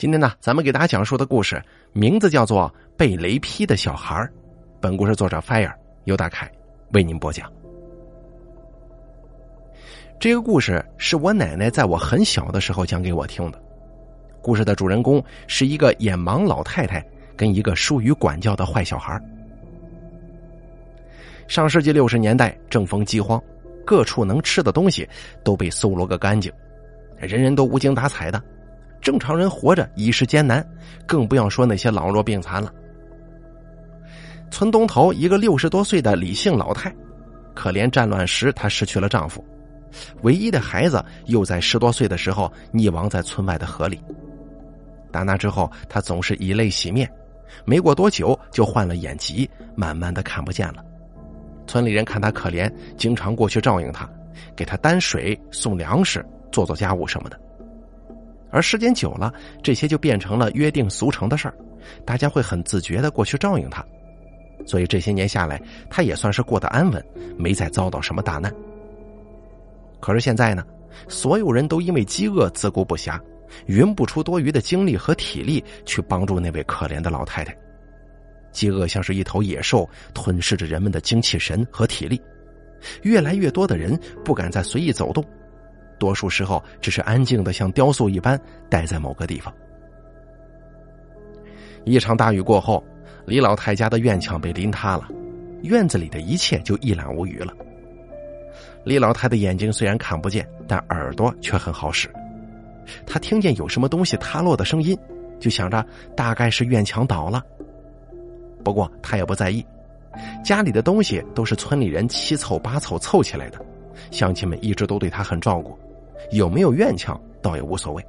今天呢，咱们给大家讲述的故事名字叫做《被雷劈的小孩》。本故事作者 Fire 尤大凯为您播讲。这个故事是我奶奶在我很小的时候讲给我听的。故事的主人公是一个眼盲老太太跟一个疏于管教的坏小孩。上世纪六十年代正逢饥荒，各处能吃的东西都被搜罗个干净，人人都无精打采的。正常人活着已是艰难，更不要说那些老弱病残了。村东头一个六十多岁的李姓老太，可怜战乱时她失去了丈夫，唯一的孩子又在十多岁的时候溺亡在村外的河里。打那之后，她总是以泪洗面，没过多久就患了眼疾，慢慢的看不见了。村里人看她可怜，经常过去照应她，给她担水、送粮食、做做家务什么的。而时间久了，这些就变成了约定俗成的事儿，大家会很自觉的过去照应他，所以这些年下来，他也算是过得安稳，没再遭到什么大难。可是现在呢，所有人都因为饥饿自顾不暇，匀不出多余的精力和体力去帮助那位可怜的老太太。饥饿像是一头野兽，吞噬着人们的精气神和体力，越来越多的人不敢再随意走动。多数时候只是安静的像雕塑一般待在某个地方。一场大雨过后，李老太家的院墙被淋塌了，院子里的一切就一览无余了。李老太的眼睛虽然看不见，但耳朵却很好使。他听见有什么东西塌落的声音，就想着大概是院墙倒了。不过他也不在意，家里的东西都是村里人七凑八凑凑起来的，乡亲们一直都对他很照顾。有没有院墙倒也无所谓。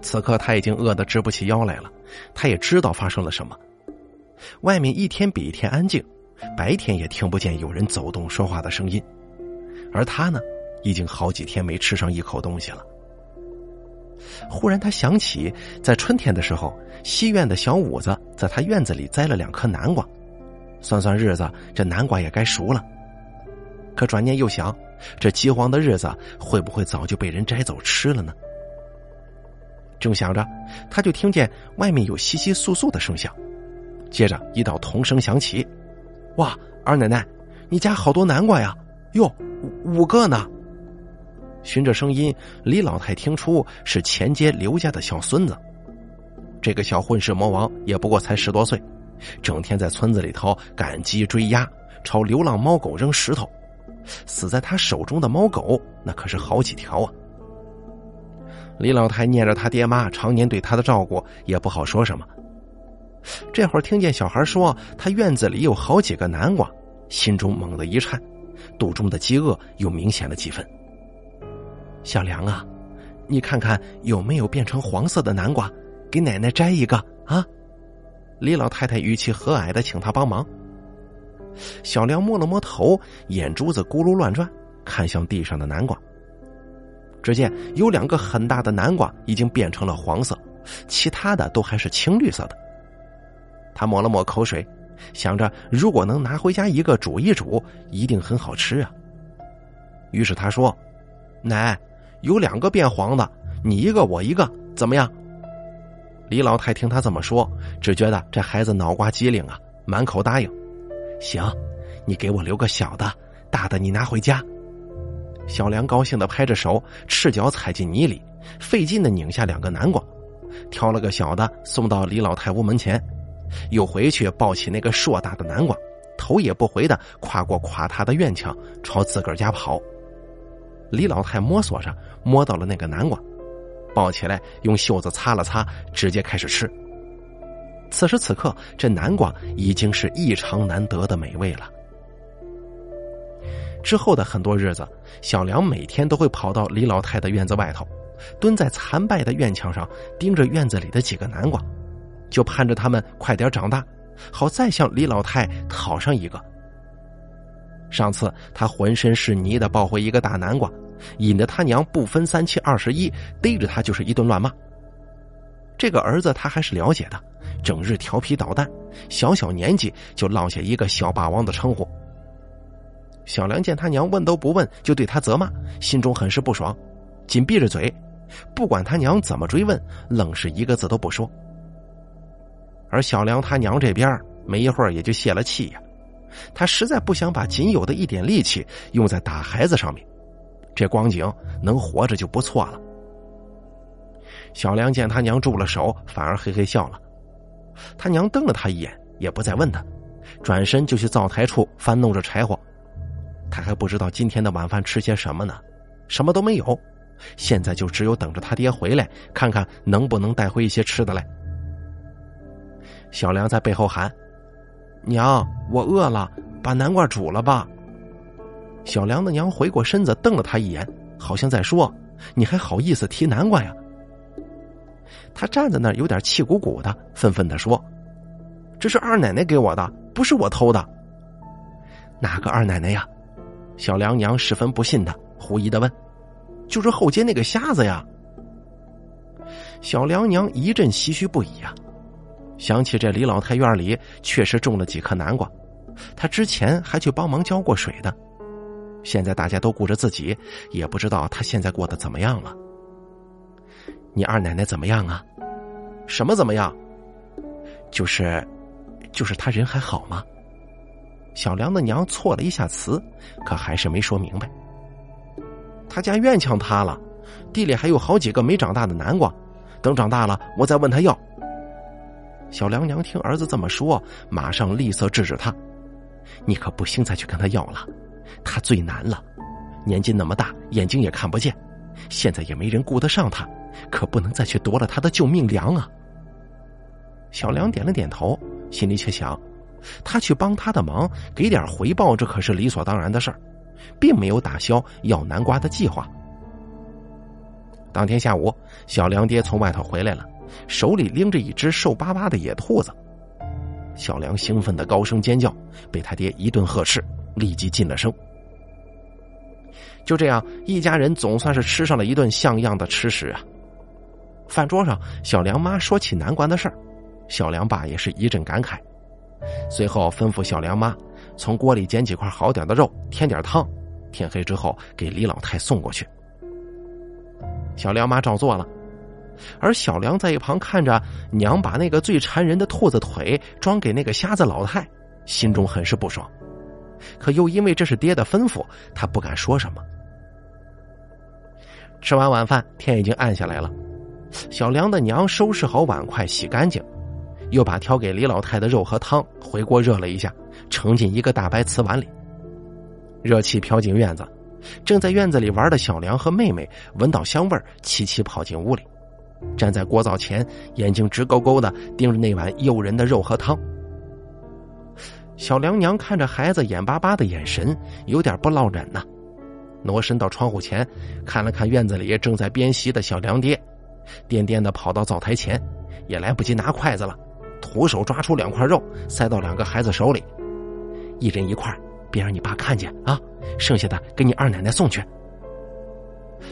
此刻他已经饿得直不起腰来了，他也知道发生了什么。外面一天比一天安静，白天也听不见有人走动说话的声音，而他呢，已经好几天没吃上一口东西了。忽然他想起，在春天的时候，西院的小五子在他院子里栽了两颗南瓜，算算日子，这南瓜也该熟了。可转念又想。这饥荒的日子会不会早就被人摘走吃了呢？正想着，他就听见外面有窸窸窣窣的声响，接着一道童声响起：“哇，二奶奶，你家好多南瓜呀！哟，五个呢！”循着声音，李老太听出是前街刘家的小孙子。这个小混世魔王也不过才十多岁，整天在村子里头赶鸡追鸭，朝流浪猫狗扔石头。死在他手中的猫狗，那可是好几条啊！李老太念着他爹妈常年对他的照顾，也不好说什么。这会儿听见小孩说他院子里有好几个南瓜，心中猛地一颤，肚中的饥饿又明显了几分。小梁啊，你看看有没有变成黄色的南瓜，给奶奶摘一个啊！李老太太语气和蔼的请他帮忙。小梁摸了摸头，眼珠子咕噜乱转，看向地上的南瓜。只见有两个很大的南瓜已经变成了黄色，其他的都还是青绿色的。他抹了抹口水，想着如果能拿回家一个煮一煮，一定很好吃啊。于是他说：“奶，有两个变黄的，你一个我一个，怎么样？”李老太听他这么说，只觉得这孩子脑瓜机灵啊，满口答应。行，你给我留个小的，大的你拿回家。小梁高兴的拍着手，赤脚踩进泥里，费劲的拧下两个南瓜，挑了个小的送到李老太屋门前，又回去抱起那个硕大的南瓜，头也不回的跨过垮塌的院墙，朝自个儿家跑。李老太摸索着摸到了那个南瓜，抱起来用袖子擦了擦，直接开始吃。此时此刻，这南瓜已经是异常难得的美味了。之后的很多日子，小梁每天都会跑到李老太的院子外头，蹲在残败的院墙上，盯着院子里的几个南瓜，就盼着他们快点长大，好再向李老太讨上一个。上次他浑身是泥的抱回一个大南瓜，引得他娘不分三七二十一，逮着他就是一顿乱骂。这个儿子他还是了解的。整日调皮捣蛋，小小年纪就落下一个小霸王的称呼。小梁见他娘问都不问，就对他责骂，心中很是不爽，紧闭着嘴，不管他娘怎么追问，愣是一个字都不说。而小梁他娘这边没一会儿也就泄了气呀，他实在不想把仅有的一点力气用在打孩子上面，这光景能活着就不错了。小梁见他娘住了手，反而嘿嘿笑了。他娘瞪了他一眼，也不再问他，转身就去灶台处翻弄着柴火。他还不知道今天的晚饭吃些什么呢，什么都没有，现在就只有等着他爹回来，看看能不能带回一些吃的来。小梁在背后喊：“娘，我饿了，把南瓜煮了吧。”小梁的娘回过身子，瞪了他一眼，好像在说：“你还好意思提南瓜呀？”他站在那儿，有点气鼓鼓的，愤愤的说：“这是二奶奶给我的，不是我偷的。”哪个二奶奶呀？小梁娘十分不信的，狐疑的问：“就是后街那个瞎子呀？”小梁娘一阵唏嘘不已呀，想起这李老太院里确实种了几颗南瓜，她之前还去帮忙浇过水的。现在大家都顾着自己，也不知道她现在过得怎么样了。你二奶奶怎么样啊？什么怎么样？就是，就是她人还好吗？小梁的娘错了一下词，可还是没说明白。他家院墙塌了，地里还有好几个没长大的南瓜，等长大了我再问他要。小梁娘听儿子这么说，马上厉色制止他：“你可不行再去跟他要了，他最难了，年纪那么大，眼睛也看不见，现在也没人顾得上他，可不能再去夺了他的救命粮啊。”小梁点了点头，心里却想。他去帮他的忙，给点回报，这可是理所当然的事儿，并没有打消要南瓜的计划。当天下午，小梁爹从外头回来了，手里拎着一只瘦巴巴的野兔子。小梁兴奋的高声尖叫，被他爹一顿呵斥，立即噤了声。就这样，一家人总算是吃上了一顿像样的吃食啊。饭桌上，小梁妈说起南关的事儿，小梁爸也是一阵感慨。随后吩咐小梁妈从锅里捡几块好点的肉，添点汤，天黑之后给李老太送过去。小梁妈照做了，而小梁在一旁看着娘把那个最馋人的兔子腿装给那个瞎子老太，心中很是不爽，可又因为这是爹的吩咐，他不敢说什么。吃完晚饭，天已经暗下来了，小梁的娘收拾好碗筷，洗干净。又把挑给李老太的肉和汤回锅热了一下，盛进一个大白瓷碗里。热气飘进院子，正在院子里玩的小梁和妹妹闻到香味齐齐跑进屋里，站在锅灶前，眼睛直勾勾的盯着那碗诱人的肉和汤。小梁娘看着孩子眼巴巴的眼神，有点不落忍呐，挪身到窗户前，看了看院子里正在边席的小梁爹，颠颠的跑到灶台前，也来不及拿筷子了。徒手抓出两块肉，塞到两个孩子手里，一人一块，别让你爸看见啊！剩下的给你二奶奶送去。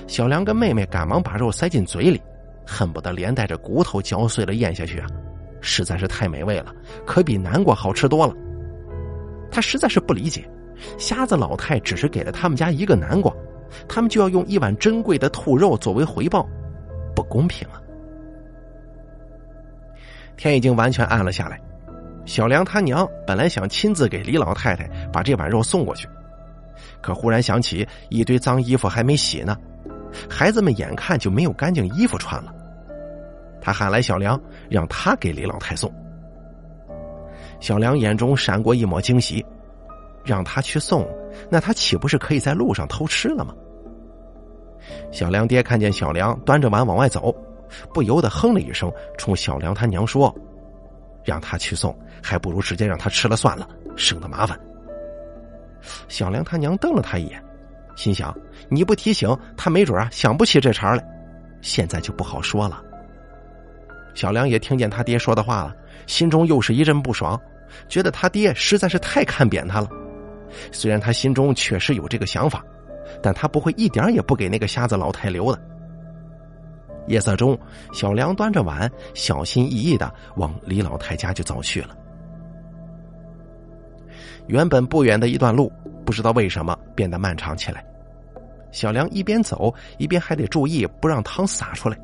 小梁跟妹妹赶忙把肉塞进嘴里，恨不得连带着骨头嚼碎了咽下去啊！实在是太美味了，可比南瓜好吃多了。他实在是不理解，瞎子老太只是给了他们家一个南瓜，他们就要用一碗珍贵的兔肉作为回报，不公平啊！天已经完全暗了下来，小梁他娘本来想亲自给李老太太把这碗肉送过去，可忽然想起一堆脏衣服还没洗呢，孩子们眼看就没有干净衣服穿了，他喊来小梁，让他给李老太送。小梁眼中闪过一抹惊喜，让他去送，那他岂不是可以在路上偷吃了吗？小梁爹看见小梁端着碗往外走。不由得哼了一声，冲小梁他娘说：“让他去送，还不如直接让他吃了算了，省得麻烦。”小梁他娘瞪了他一眼，心想：“你不提醒他，没准啊想不起这茬来。现在就不好说了。”小梁也听见他爹说的话了，心中又是一阵不爽，觉得他爹实在是太看扁他了。虽然他心中确实有这个想法，但他不会一点也不给那个瞎子老太留的。夜色中，小梁端着碗，小心翼翼的往李老太家就走去了。原本不远的一段路，不知道为什么变得漫长起来。小梁一边走一边还得注意不让汤洒出来。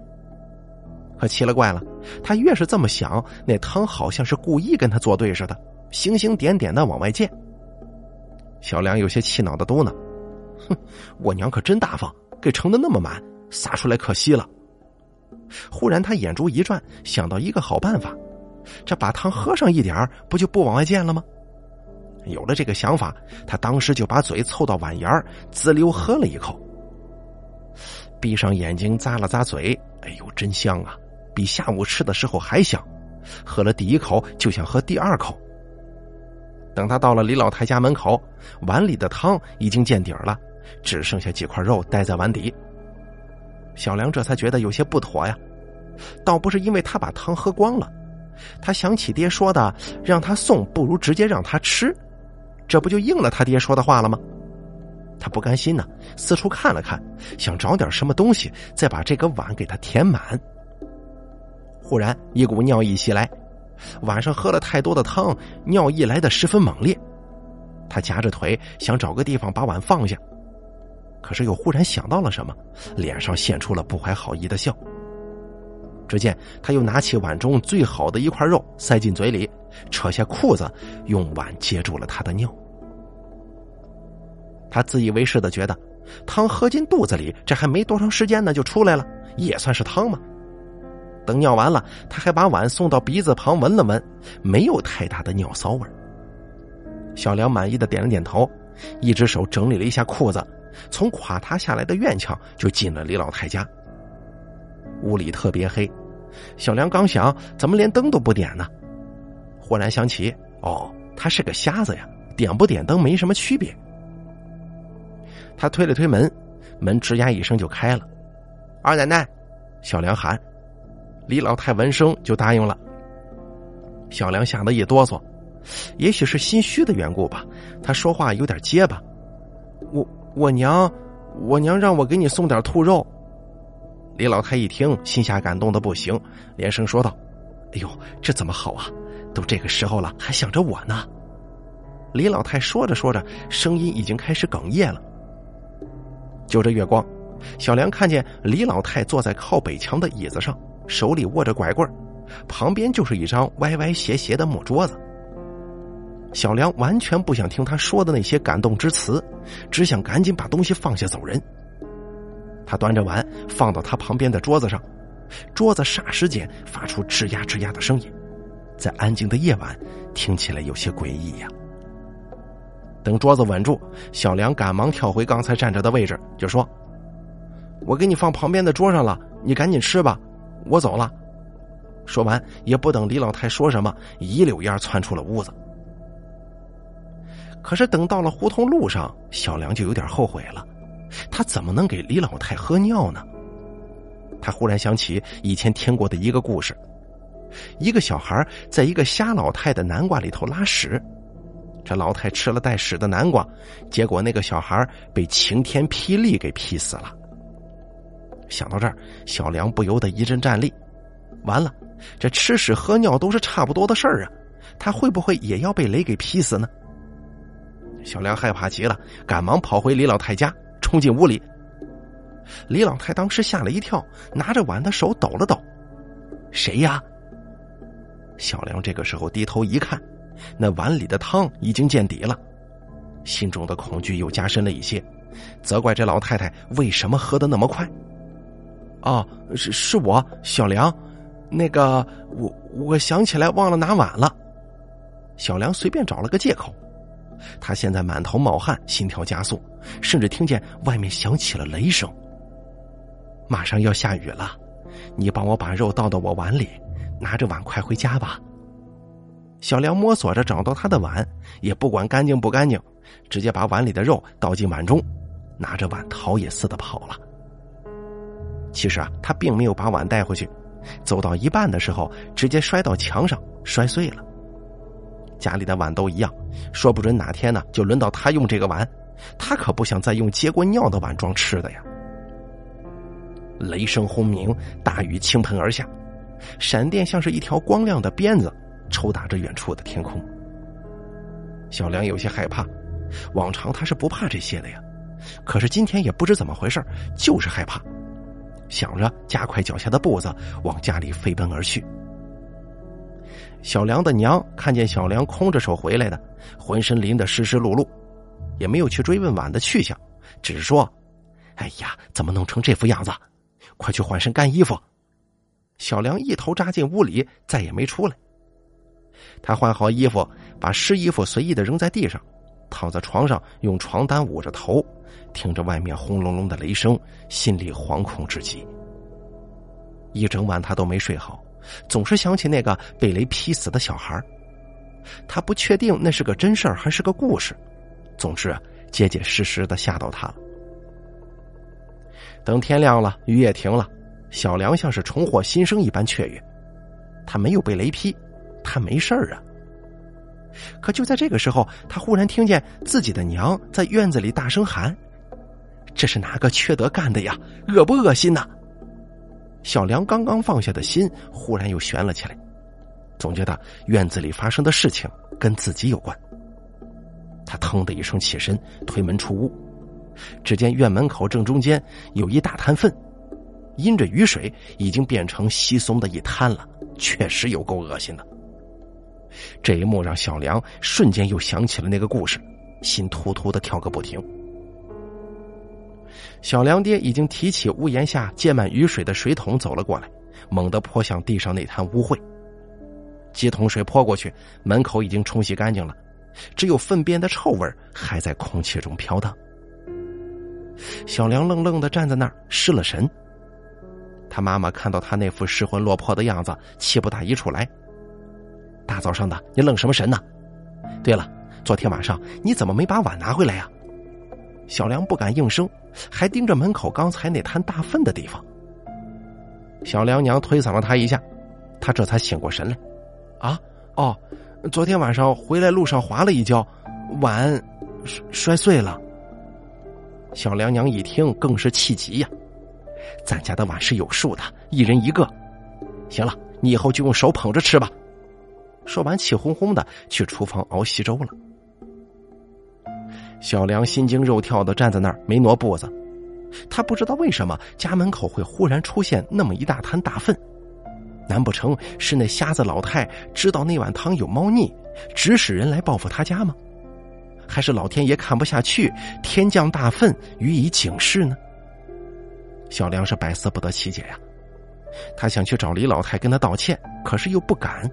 可奇了怪了，他越是这么想，那汤好像是故意跟他作对似的，星星点点的往外溅。小梁有些气恼的嘟囔：“哼，我娘可真大方，给盛的那么满，撒出来可惜了。”忽然他眼珠一转，想到一个好办法，这把汤喝上一点不就不往外溅了吗？有了这个想法，他当时就把嘴凑到碗沿儿，滋溜喝了一口。闭上眼睛，咂了咂嘴，哎呦，真香啊！比下午吃的时候还香。喝了第一口，就想喝第二口。等他到了李老太家门口，碗里的汤已经见底儿了，只剩下几块肉待在碗底。小梁这才觉得有些不妥呀，倒不是因为他把汤喝光了，他想起爹说的“让他送不如直接让他吃”，这不就应了他爹说的话了吗？他不甘心呢，四处看了看，想找点什么东西再把这个碗给他填满。忽然一股尿意袭来。晚上喝了太多的汤，尿意来的十分猛烈。他夹着腿想找个地方把碗放下，可是又忽然想到了什么，脸上现出了不怀好意的笑。只见他又拿起碗中最好的一块肉塞进嘴里，扯下裤子，用碗接住了他的尿。他自以为是的觉得，汤喝进肚子里，这还没多长时间呢，就出来了，也算是汤嘛。等尿完了，他还把碗送到鼻子旁闻了闻，没有太大的尿骚味小梁满意的点了点头，一只手整理了一下裤子，从垮塌下来的院墙就进了李老太家。屋里特别黑，小梁刚想怎么连灯都不点呢，忽然想起，哦，他是个瞎子呀，点不点灯没什么区别。他推了推门，门吱呀一声就开了。二奶奶，小梁喊。李老太闻声就答应了。小梁吓得一哆嗦，也许是心虚的缘故吧，他说话有点结巴。我娘，我娘让我给你送点兔肉。李老太一听，心下感动的不行，连声说道：“哎呦，这怎么好啊？都这个时候了，还想着我呢。”李老太说着说着，声音已经开始哽咽了。就这月光，小梁看见李老太坐在靠北墙的椅子上。手里握着拐棍旁边就是一张歪歪斜斜的木桌子。小梁完全不想听他说的那些感动之词，只想赶紧把东西放下走人。他端着碗放到他旁边的桌子上，桌子霎时间发出吱呀吱呀的声音，在安静的夜晚听起来有些诡异呀。等桌子稳住，小梁赶忙跳回刚才站着的位置，就说：“我给你放旁边的桌上了，你赶紧吃吧。”我走了。说完，也不等李老太说什么，一溜烟窜出了屋子。可是等到了胡同路上，小梁就有点后悔了。他怎么能给李老太喝尿呢？他忽然想起以前听过的一个故事：一个小孩在一个瞎老太的南瓜里头拉屎，这老太吃了带屎的南瓜，结果那个小孩被晴天霹雳给劈死了。想到这儿，小梁不由得一阵战栗。完了，这吃屎喝尿都是差不多的事儿啊，他会不会也要被雷给劈死呢？小梁害怕极了，赶忙跑回李老太家，冲进屋里。李老太当时吓了一跳，拿着碗的手抖了抖：“谁呀？”小梁这个时候低头一看，那碗里的汤已经见底了，心中的恐惧又加深了一些，责怪这老太太为什么喝的那么快。哦，是是我小梁，那个我我想起来忘了拿碗了。小梁随便找了个借口，他现在满头冒汗，心跳加速，甚至听见外面响起了雷声。马上要下雨了，你帮我把肉倒到我碗里，拿着碗快回家吧。小梁摸索着找到他的碗，也不管干净不干净，直接把碗里的肉倒进碗中，拿着碗逃也似的跑了。其实啊，他并没有把碗带回去，走到一半的时候，直接摔到墙上，摔碎了。家里的碗都一样，说不准哪天呢，就轮到他用这个碗，他可不想再用接过尿的碗装吃的呀。雷声轰鸣，大雨倾盆而下，闪电像是一条光亮的鞭子，抽打着远处的天空。小梁有些害怕，往常他是不怕这些的呀，可是今天也不知怎么回事，就是害怕。想着加快脚下的步子，往家里飞奔而去。小梁的娘看见小梁空着手回来的，浑身淋得湿湿漉漉，也没有去追问碗的去向，只是说：“哎呀，怎么弄成这副样子？快去换身干衣服。”小梁一头扎进屋里，再也没出来。他换好衣服，把湿衣服随意的扔在地上，躺在床上，用床单捂着头。听着外面轰隆隆的雷声，心里惶恐至极。一整晚他都没睡好，总是想起那个被雷劈死的小孩。他不确定那是个真事儿还是个故事，总之结结实实的吓到他了。等天亮了，雨也停了，小梁像是重获新生一般雀跃。他没有被雷劈，他没事儿啊。可就在这个时候，他忽然听见自己的娘在院子里大声喊。这是哪个缺德干的呀？恶不恶心呐？小梁刚刚放下的心忽然又悬了起来，总觉得院子里发生的事情跟自己有关。他腾的一声起身，推门出屋，只见院门口正中间有一大滩粪，因着雨水已经变成稀松的一滩了，确实有够恶心的。这一幕让小梁瞬间又想起了那个故事，心突突的跳个不停。小梁爹已经提起屋檐下溅满雨水的水桶走了过来，猛地泼向地上那滩污秽。几桶水泼过去，门口已经冲洗干净了，只有粪便的臭味还在空气中飘荡。小梁愣愣的站在那儿，失了神。他妈妈看到他那副失魂落魄的样子，气不打一处来：“大早上的，你愣什么神呢？对了，昨天晚上你怎么没把碗拿回来呀？”小梁不敢应声，还盯着门口刚才那摊大粪的地方。小梁娘推搡了他一下，他这才醒过神来。啊，哦，昨天晚上回来路上滑了一跤，碗摔摔碎了。小梁娘一听更是气急呀，咱家的碗是有数的，一人一个。行了，你以后就用手捧着吃吧。说完，气哄哄的去厨房熬稀粥了。小梁心惊肉跳的站在那儿，没挪步子。他不知道为什么家门口会忽然出现那么一大滩大粪，难不成是那瞎子老太知道那碗汤有猫腻，指使人来报复他家吗？还是老天爷看不下去，天降大粪予以警示呢？小梁是百思不得其解呀。他想去找李老太跟他道歉，可是又不敢。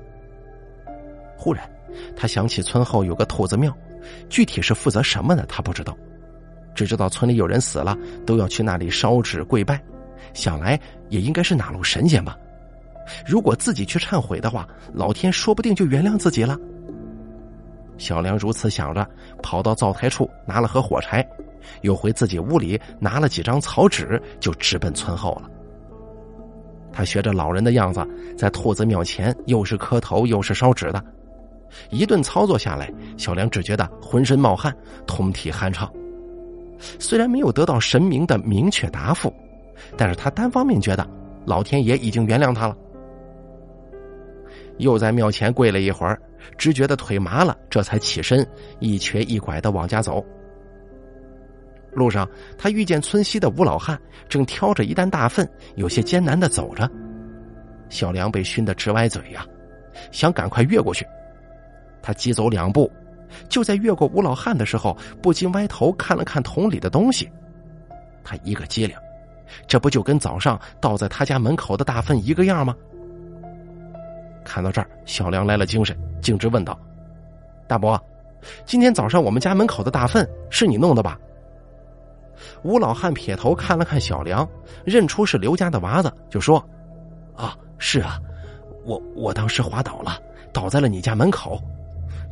忽然，他想起村后有个兔子庙。具体是负责什么的，他不知道，只知道村里有人死了，都要去那里烧纸跪拜。想来也应该是哪路神仙吧。如果自己去忏悔的话，老天说不定就原谅自己了。小梁如此想着，跑到灶台处拿了盒火柴，又回自己屋里拿了几张草纸，就直奔村后了。他学着老人的样子，在兔子庙前又是磕头又是烧纸的。一顿操作下来，小梁只觉得浑身冒汗，通体酣畅。虽然没有得到神明的明确答复，但是他单方面觉得老天爷已经原谅他了。又在庙前跪了一会儿，只觉得腿麻了，这才起身，一瘸一拐的往家走。路上，他遇见村西的吴老汉，正挑着一担大粪，有些艰难的走着。小梁被熏得直歪嘴呀，想赶快越过去。他急走两步，就在越过吴老汉的时候，不禁歪头看了看桶里的东西。他一个机灵，这不就跟早上倒在他家门口的大粪一个样吗？看到这儿，小梁来了精神，径直问道：“大伯，今天早上我们家门口的大粪是你弄的吧？”吴老汉撇头看了看小梁，认出是刘家的娃子，就说：“啊，是啊，我我当时滑倒了，倒在了你家门口。”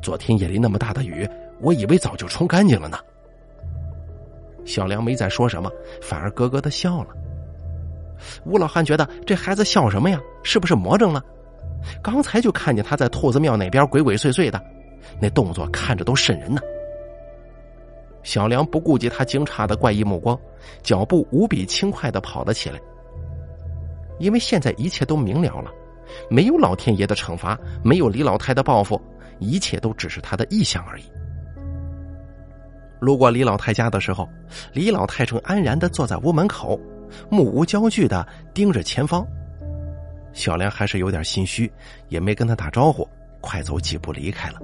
昨天夜里那么大的雨，我以为早就冲干净了呢。小梁没再说什么，反而咯咯的笑了。吴老汉觉得这孩子笑什么呀？是不是魔怔了？刚才就看见他在兔子庙那边鬼鬼祟祟的，那动作看着都瘆人呢。小梁不顾及他惊诧的怪异目光，脚步无比轻快的跑了起来。因为现在一切都明了了，没有老天爷的惩罚，没有李老太的报复。一切都只是他的臆想而已。路过李老太家的时候，李老太正安然的坐在屋门口，目无焦距的盯着前方。小梁还是有点心虚，也没跟他打招呼，快走几步离开了。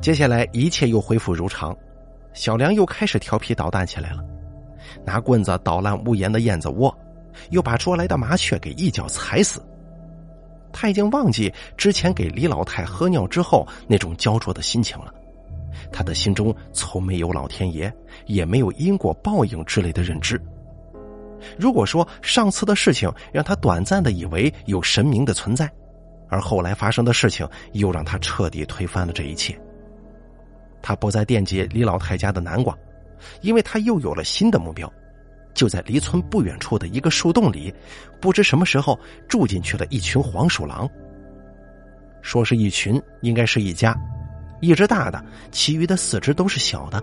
接下来一切又恢复如常，小梁又开始调皮捣蛋起来了，拿棍子捣烂屋檐的燕子窝，又把捉来的麻雀给一脚踩死。他已经忘记之前给李老太喝尿之后那种焦灼的心情了，他的心中从没有老天爷，也没有因果报应之类的认知。如果说上次的事情让他短暂的以为有神明的存在，而后来发生的事情又让他彻底推翻了这一切。他不再惦记李老太家的南瓜，因为他又有了新的目标。就在离村不远处的一个树洞里，不知什么时候住进去了一群黄鼠狼。说是一群，应该是一家，一只大的，其余的四只都是小的。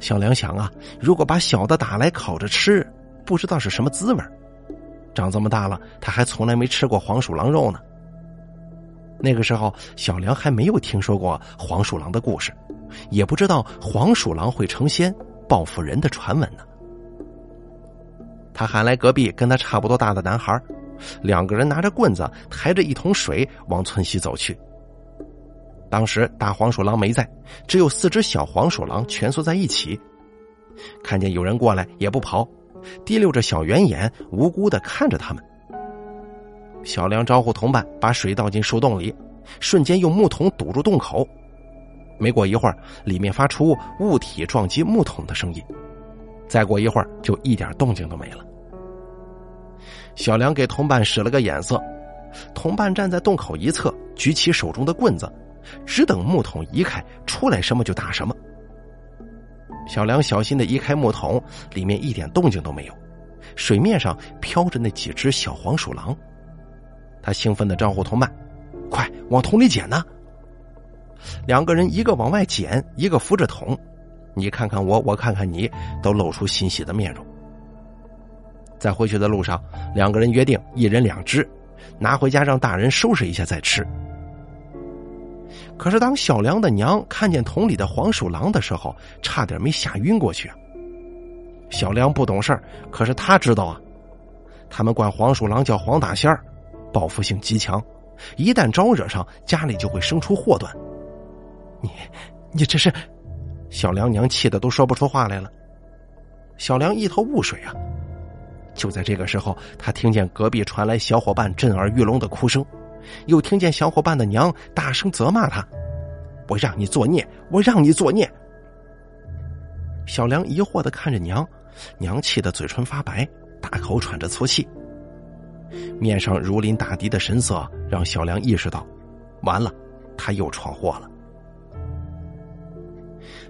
小梁想啊，如果把小的打来烤着吃，不知道是什么滋味长这么大了，他还从来没吃过黄鼠狼肉呢。那个时候，小梁还没有听说过黄鼠狼的故事，也不知道黄鼠狼会成仙报复人的传闻呢。他喊来隔壁跟他差不多大的男孩，两个人拿着棍子，抬着一桶水往村西走去。当时大黄鼠狼没在，只有四只小黄鼠狼蜷缩在一起。看见有人过来，也不跑，提溜着小圆眼，无辜的看着他们。小梁招呼同伴把水倒进树洞里，瞬间用木桶堵住洞口。没过一会儿，里面发出物体撞击木桶的声音。再过一会儿，就一点动静都没了。小梁给同伴使了个眼色，同伴站在洞口一侧，举起手中的棍子，只等木桶移开，出来什么就打什么。小梁小心的移开木桶，里面一点动静都没有，水面上飘着那几只小黄鼠狼。他兴奋的招呼同伴：“快往桶里捡呢！”两个人一个往外捡，一个扶着桶，你看看我，我看看你，都露出欣喜的面容。在回去的路上，两个人约定一人两只，拿回家让大人收拾一下再吃。可是当小梁的娘看见桶里的黄鼠狼的时候，差点没吓晕过去！小梁不懂事可是他知道啊，他们管黄鼠狼叫黄大仙儿。报复性极强，一旦招惹上，家里就会生出祸端。你，你这是……小梁娘气的都说不出话来了。小梁一头雾水啊！就在这个时候，他听见隔壁传来小伙伴震耳欲聋的哭声，又听见小伙伴的娘大声责骂他：“我让你作孽，我让你作孽！”小梁疑惑的看着娘，娘气的嘴唇发白，大口喘着粗气。面上如临大敌的神色，让小梁意识到，完了，他又闯祸了。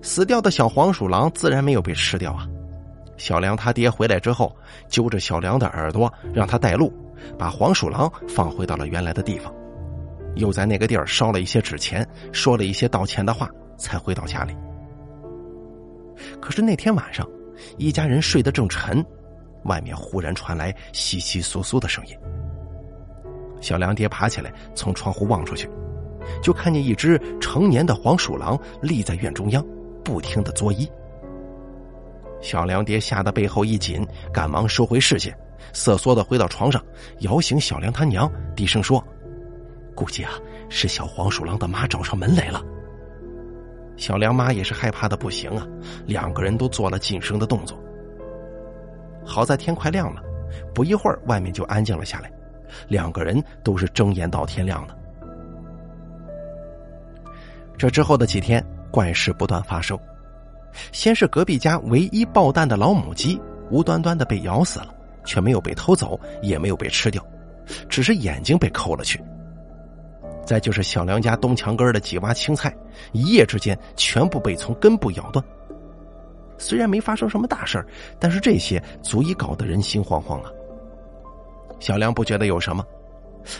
死掉的小黄鼠狼自然没有被吃掉啊！小梁他爹回来之后，揪着小梁的耳朵，让他带路，把黄鼠狼放回到了原来的地方，又在那个地儿烧了一些纸钱，说了一些道歉的话，才回到家里。可是那天晚上，一家人睡得正沉。外面忽然传来窸窸窣窣的声音。小梁爹爬起来，从窗户望出去，就看见一只成年的黄鼠狼立在院中央，不停的作揖。小梁爹吓得背后一紧，赶忙收回视线，瑟缩的回到床上，摇醒小梁他娘，低声说：“估计啊，是小黄鼠狼的妈找上门来了。”小梁妈也是害怕的不行啊，两个人都做了噤声的动作。好在天快亮了，不一会儿外面就安静了下来，两个人都是睁眼到天亮的。这之后的几天，怪事不断发生。先是隔壁家唯一抱蛋的老母鸡无端端的被咬死了，却没有被偷走，也没有被吃掉，只是眼睛被抠了去。再就是小梁家东墙根的几洼青菜，一夜之间全部被从根部咬断。虽然没发生什么大事但是这些足以搞得人心惶惶啊。小梁不觉得有什么，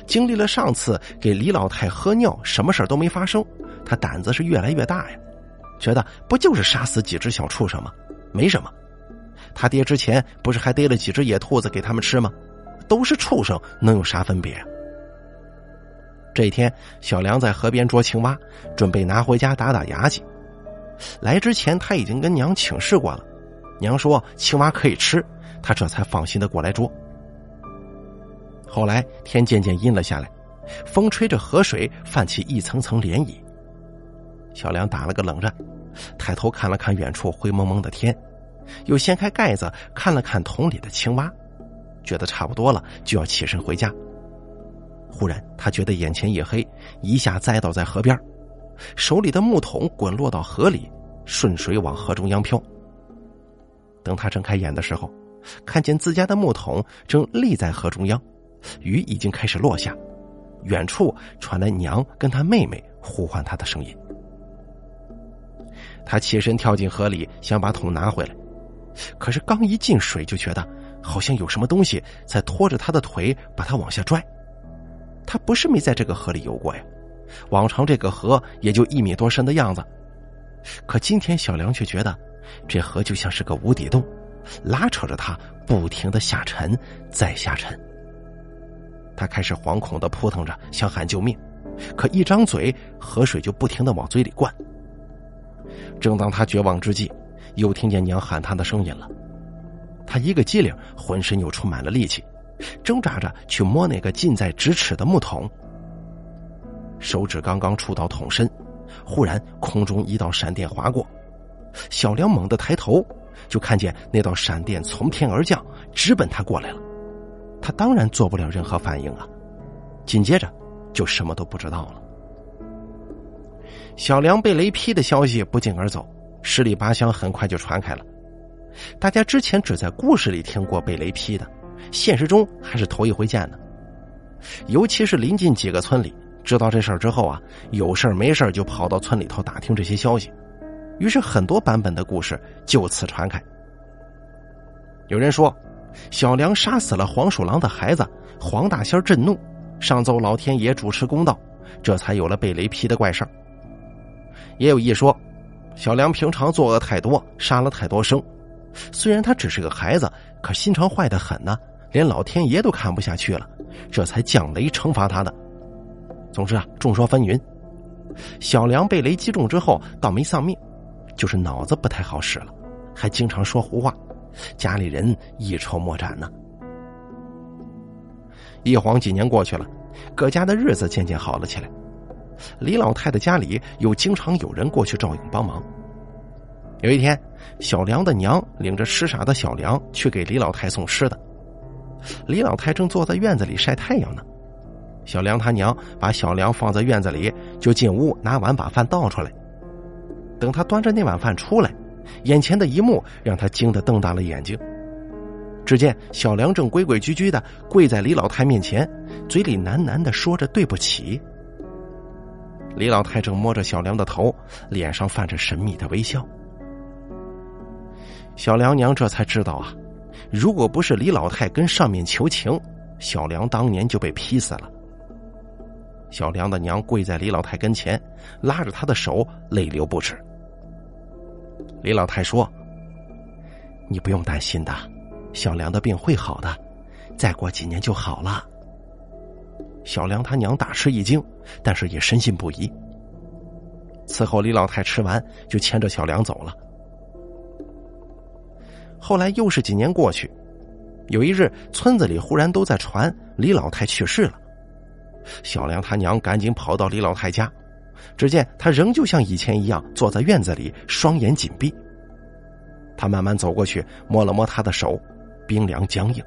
经历了上次给李老太喝尿，什么事都没发生，他胆子是越来越大呀，觉得不就是杀死几只小畜生吗？没什么。他爹之前不是还逮了几只野兔子给他们吃吗？都是畜生，能有啥分别？这一天，小梁在河边捉青蛙，准备拿回家打打牙祭。来之前，他已经跟娘请示过了，娘说青蛙可以吃，他这才放心的过来捉。后来天渐渐阴了下来，风吹着河水泛起一层层涟漪。小梁打了个冷战，抬头看了看远处灰蒙蒙的天，又掀开盖子看了看桶里的青蛙，觉得差不多了，就要起身回家。忽然，他觉得眼前一黑，一下栽倒在河边，手里的木桶滚落到河里，顺水往河中央飘。等他睁开眼的时候，看见自家的木桶正立在河中央，雨已经开始落下，远处传来娘跟他妹妹呼唤他的声音。他起身跳进河里，想把桶拿回来，可是刚一进水，就觉得好像有什么东西在拖着他的腿，把他往下拽。他不是没在这个河里游过呀，往常这个河也就一米多深的样子，可今天小梁却觉得这河就像是个无底洞，拉扯着他不停的下沉，再下沉。他开始惶恐的扑腾着，想喊救命，可一张嘴，河水就不停的往嘴里灌。正当他绝望之际，又听见娘喊他的声音了，他一个机灵，浑身又充满了力气。挣扎着去摸那个近在咫尺的木桶，手指刚刚触到桶身，忽然空中一道闪电划过，小梁猛地抬头，就看见那道闪电从天而降，直奔他过来了。他当然做不了任何反应啊，紧接着就什么都不知道了。小梁被雷劈的消息不胫而走，十里八乡很快就传开了。大家之前只在故事里听过被雷劈的。现实中还是头一回见呢，尤其是临近几个村里，知道这事儿之后啊，有事儿没事儿就跑到村里头打听这些消息，于是很多版本的故事就此传开。有人说，小梁杀死了黄鼠狼的孩子，黄大仙震怒，上奏老天爷主持公道，这才有了被雷劈的怪事儿。也有一说，小梁平常作恶太多，杀了太多生，虽然他只是个孩子，可心肠坏的很呢。连老天爷都看不下去了，这才降雷惩罚他的。总之啊，众说纷纭。小梁被雷击中之后，倒没丧命，就是脑子不太好使了，还经常说胡话，家里人一筹莫展呢。一晃几年过去了，各家的日子渐渐好了起来。李老太太家里又经常有人过去照应帮忙。有一天，小梁的娘领着痴傻的小梁去给李老太送吃的。李老太正坐在院子里晒太阳呢，小梁他娘把小梁放在院子里，就进屋拿碗把饭倒出来。等他端着那碗饭出来，眼前的一幕让他惊得瞪大了眼睛。只见小梁正规规矩矩的跪在李老太面前，嘴里喃喃的说着对不起。李老太正摸着小梁的头，脸上泛着神秘的微笑。小梁娘这才知道啊。如果不是李老太跟上面求情，小梁当年就被劈死了。小梁的娘跪在李老太跟前，拉着她的手，泪流不止。李老太说：“你不用担心的，小梁的病会好的，再过几年就好了。”小梁他娘大吃一惊，但是也深信不疑。伺候李老太吃完，就牵着小梁走了。后来又是几年过去，有一日，村子里忽然都在传李老太去世了。小梁他娘赶紧跑到李老太家，只见他仍旧像以前一样坐在院子里，双眼紧闭。他慢慢走过去，摸了摸她的手，冰凉僵硬。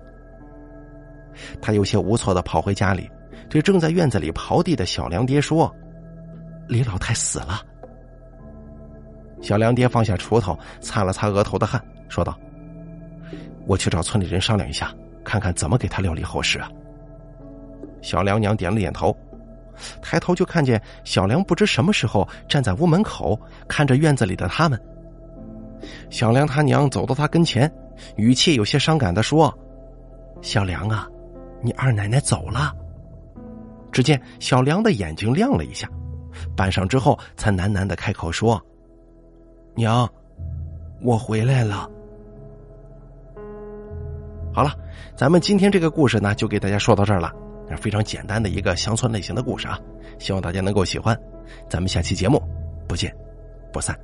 他有些无措的跑回家里，对正在院子里刨地的小梁爹说：“李老太死了。”小梁爹放下锄头，擦了擦额头的汗，说道。我去找村里人商量一下，看看怎么给他料理后事啊。小梁娘点了点头，抬头就看见小梁不知什么时候站在屋门口，看着院子里的他们。小梁他娘走到他跟前，语气有些伤感的说：“小梁啊，你二奶奶走了。”只见小梁的眼睛亮了一下，半晌之后才喃喃的开口说：“娘，我回来了。”好了，咱们今天这个故事呢，就给大家说到这儿了。非常简单的一个乡村类型的故事啊，希望大家能够喜欢。咱们下期节目不见不散。